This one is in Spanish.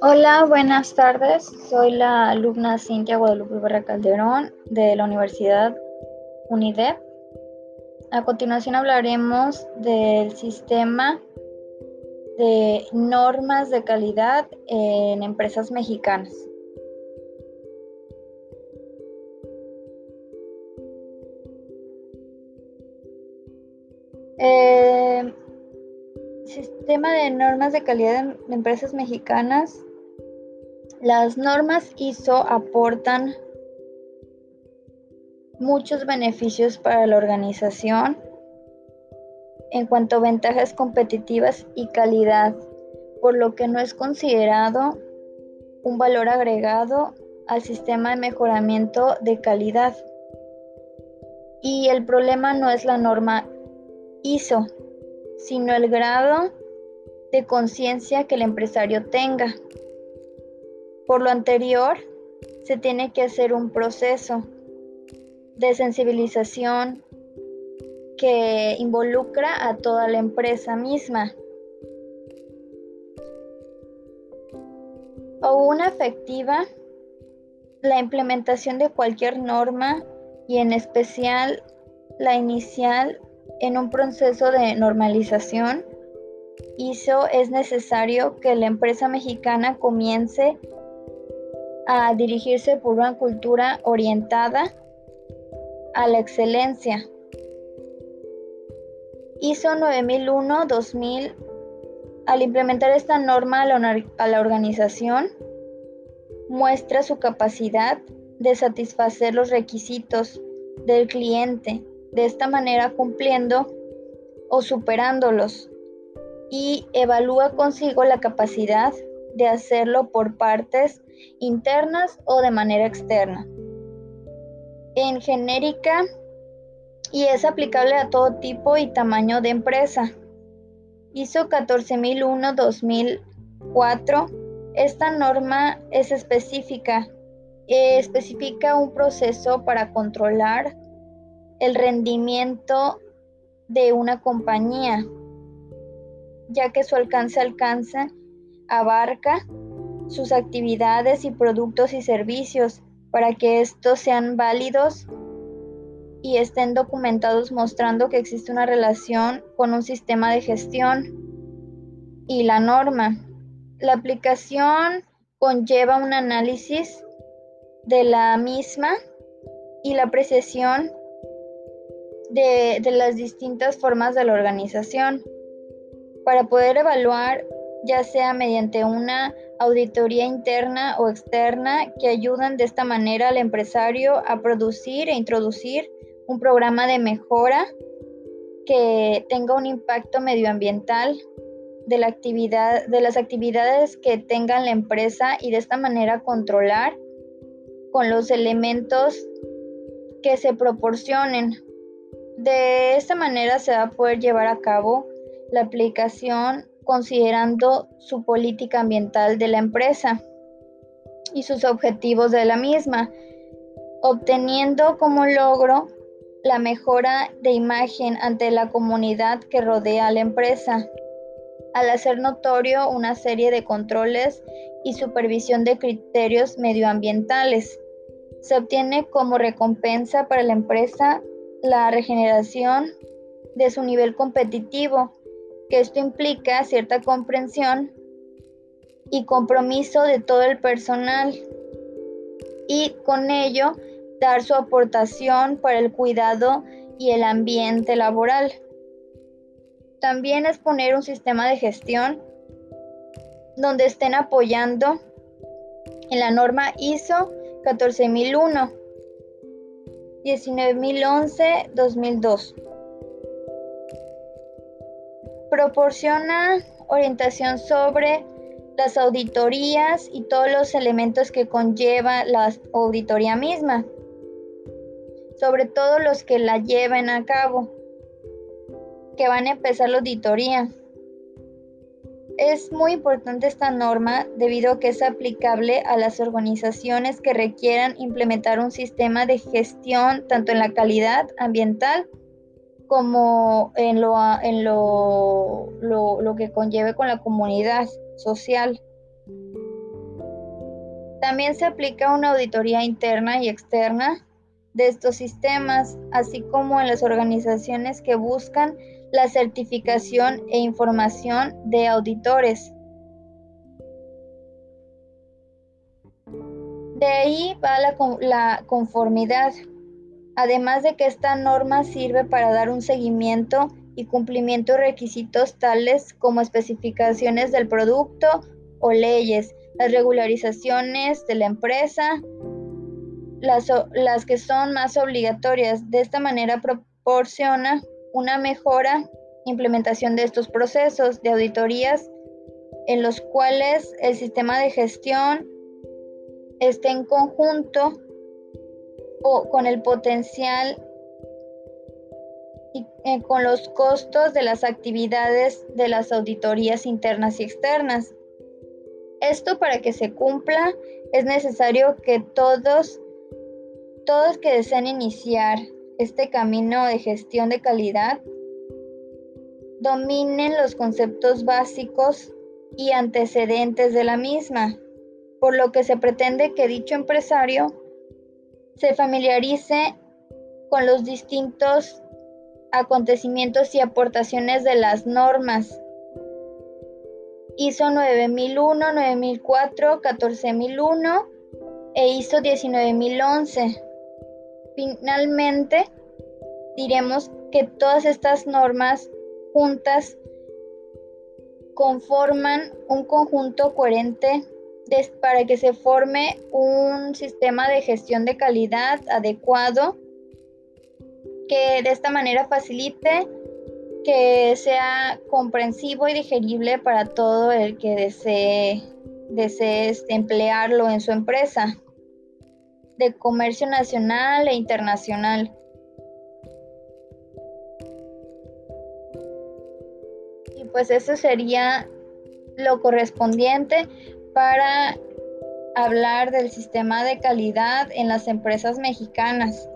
Hola, buenas tardes. Soy la alumna Cintia Guadalupe Barra Calderón de la Universidad UNIDEP. A continuación hablaremos del sistema de normas de calidad en empresas mexicanas. Eh, sistema de normas de calidad en empresas mexicanas las normas ISO aportan muchos beneficios para la organización en cuanto a ventajas competitivas y calidad, por lo que no es considerado un valor agregado al sistema de mejoramiento de calidad. Y el problema no es la norma ISO, sino el grado de conciencia que el empresario tenga. Por lo anterior, se tiene que hacer un proceso de sensibilización que involucra a toda la empresa misma. O una efectiva, la implementación de cualquier norma y en especial la inicial en un proceso de normalización hizo es necesario que la empresa mexicana comience a dirigirse por una cultura orientada a la excelencia. ISO 9001-2000, al implementar esta norma a la organización, muestra su capacidad de satisfacer los requisitos del cliente, de esta manera cumpliendo o superándolos, y evalúa consigo la capacidad de hacerlo por partes internas o de manera externa. En genérica y es aplicable a todo tipo y tamaño de empresa. ISO 14001-2004. Esta norma es específica. especifica un proceso para controlar el rendimiento de una compañía, ya que su alcance alcanza abarca sus actividades y productos y servicios para que estos sean válidos y estén documentados mostrando que existe una relación con un sistema de gestión y la norma. La aplicación conlleva un análisis de la misma y la apreciación de, las distintas formas de la organización para poder evaluar ya sea mediante una auditoría interna o externa que ayudan de esta manera al empresario a producir e introducir un programa de mejora que tenga un impacto medioambiental de, la actividad, de las actividades que tenga la empresa y de esta manera controlar con los elementos que se proporcionen. De esta manera se va a poder llevar a cabo la aplicación considerando su política ambiental de la empresa y sus objetivos de la misma, obteniendo como logro la mejora de imagen ante la comunidad que rodea a la empresa, al hacer notorio una serie de controles y supervisión de criterios medioambientales. Se obtiene como recompensa para la empresa la regeneración de su nivel competitivo que esto implica cierta comprensión y compromiso de todo el personal y con ello dar su aportación para el cuidado y el ambiente laboral. También es poner un sistema de gestión donde estén apoyando en la norma ISO 14001, 19011, 2002 proporciona orientación sobre las auditorías y todos los elementos que conlleva la auditoría misma, sobre todo los que la lleven a cabo, que van a empezar la auditoría. Es muy importante esta norma debido a que es aplicable a las organizaciones que requieran implementar un sistema de gestión tanto en la calidad ambiental como en lo, en lo, lo que conlleve con la comunidad social. También se aplica una auditoría interna y externa de estos sistemas, así como en las organizaciones que buscan la certificación e información de auditores. De ahí va la, conformidad, además de que esta norma sirve para dar un seguimiento y cumplimiento de requisitos tales como especificaciones del producto o leyes, las regularizaciones de la empresa, las, las que son más obligatorias. De esta manera proporciona una mejora implementación de estos procesos de auditorías en los cuales el sistema de gestión esté en conjunto o con el potencial y eh, con los costos de las actividades de las auditorías internas y externas. Esto para que se cumpla es necesario que todos todos que deseen iniciar este camino de gestión de calidad dominen los conceptos básicos y antecedentes de la misma, por lo que se pretende que dicho empresario se familiarice con los distintos acontecimientos y aportaciones de las normas. ISO 9001, 9004, 14001 e ISO 19011 Finalmente, diremos que todas estas normas juntas conforman un conjunto coherente para que se forme un sistema de gestión de calidad adecuado que de esta manera facilite que sea comprensivo y digerible para todo el que desee, desee este, emplearlo en su empresa de comercio nacional e internacional. Y pues eso sería lo correspondiente para hablar del sistema de calidad en las empresas mexicanas.